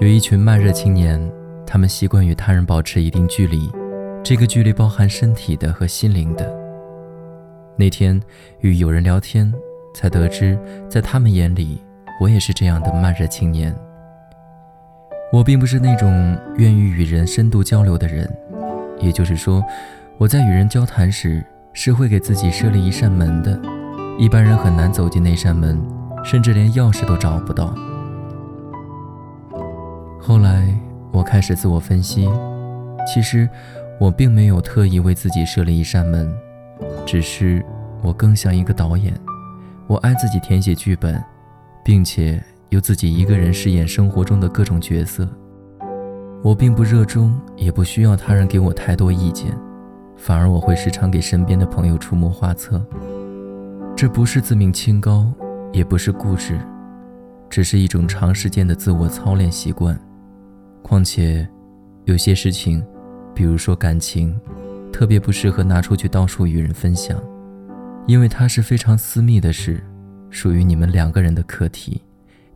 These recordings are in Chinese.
有一群慢热青年，他们习惯与他人保持一定距离，这个距离包含身体的和心灵的。那天与友人聊天，才得知，在他们眼里，我也是这样的慢热青年。我并不是那种愿意与人深度交流的人，也就是说，我在与人交谈时，是会给自己设立一扇门的，一般人很难走进那扇门，甚至连钥匙都找不到。后来我开始自我分析，其实我并没有特意为自己设立一扇门，只是我更像一个导演，我爱自己填写剧本，并且由自己一个人饰演生活中的各种角色。我并不热衷，也不需要他人给我太多意见，反而我会时常给身边的朋友出谋划策。这不是自命清高，也不是固执，只是一种长时间的自我操练习惯。况且，有些事情，比如说感情，特别不适合拿出去到处与人分享，因为它是非常私密的事，属于你们两个人的课题，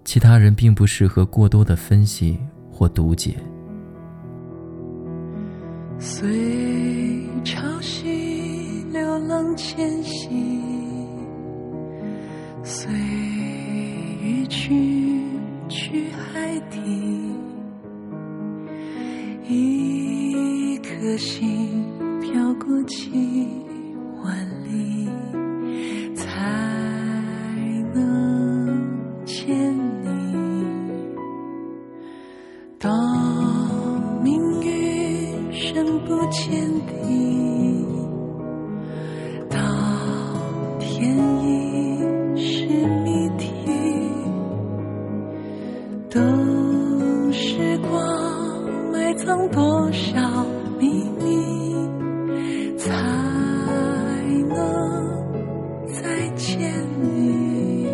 其他人并不适合过多的分析或读解。随潮汐流浪迁徙，随雨去一颗心飘过几万里，才能见你。当命运深不见底，当天意是谜题，等时光。藏多少秘密，才能再见你？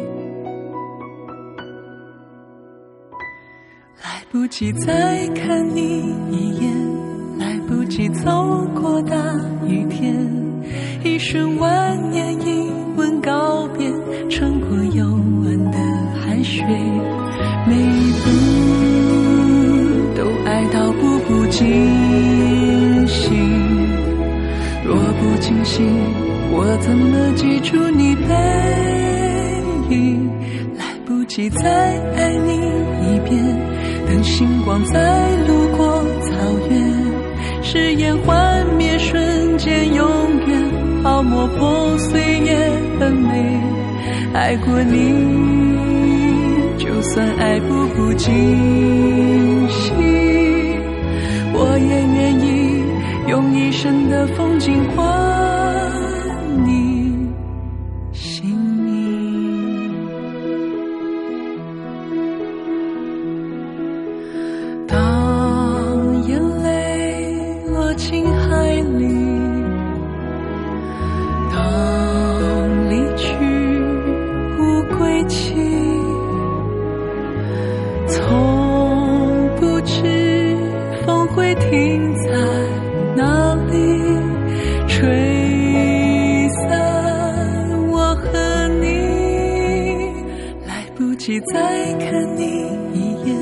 来不及再看你一眼，来不及走过大雨天，一瞬万年，一吻告别，穿过幽暗的海水，每一步我怎么记住你背影？来不及再爱你一遍，等星光再路过草原，誓言幻灭瞬间，永远泡沫破碎也很美。爱过你，就算爱步步惊心。我也愿意用一生的风景换及再看你一眼，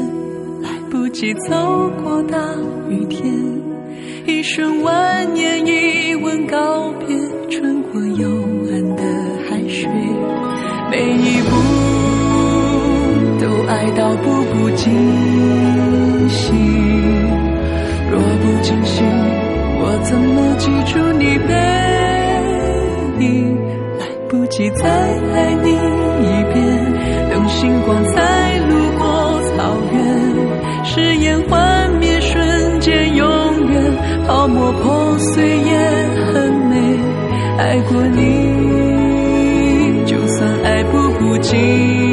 来不及走过大雨天，一瞬万年，一吻告别，穿过幽暗的海水，每一步都爱到步步惊心。若不惊醒，我怎么记住你背影？来不及再爱你，爱过你，就算爱不不尽。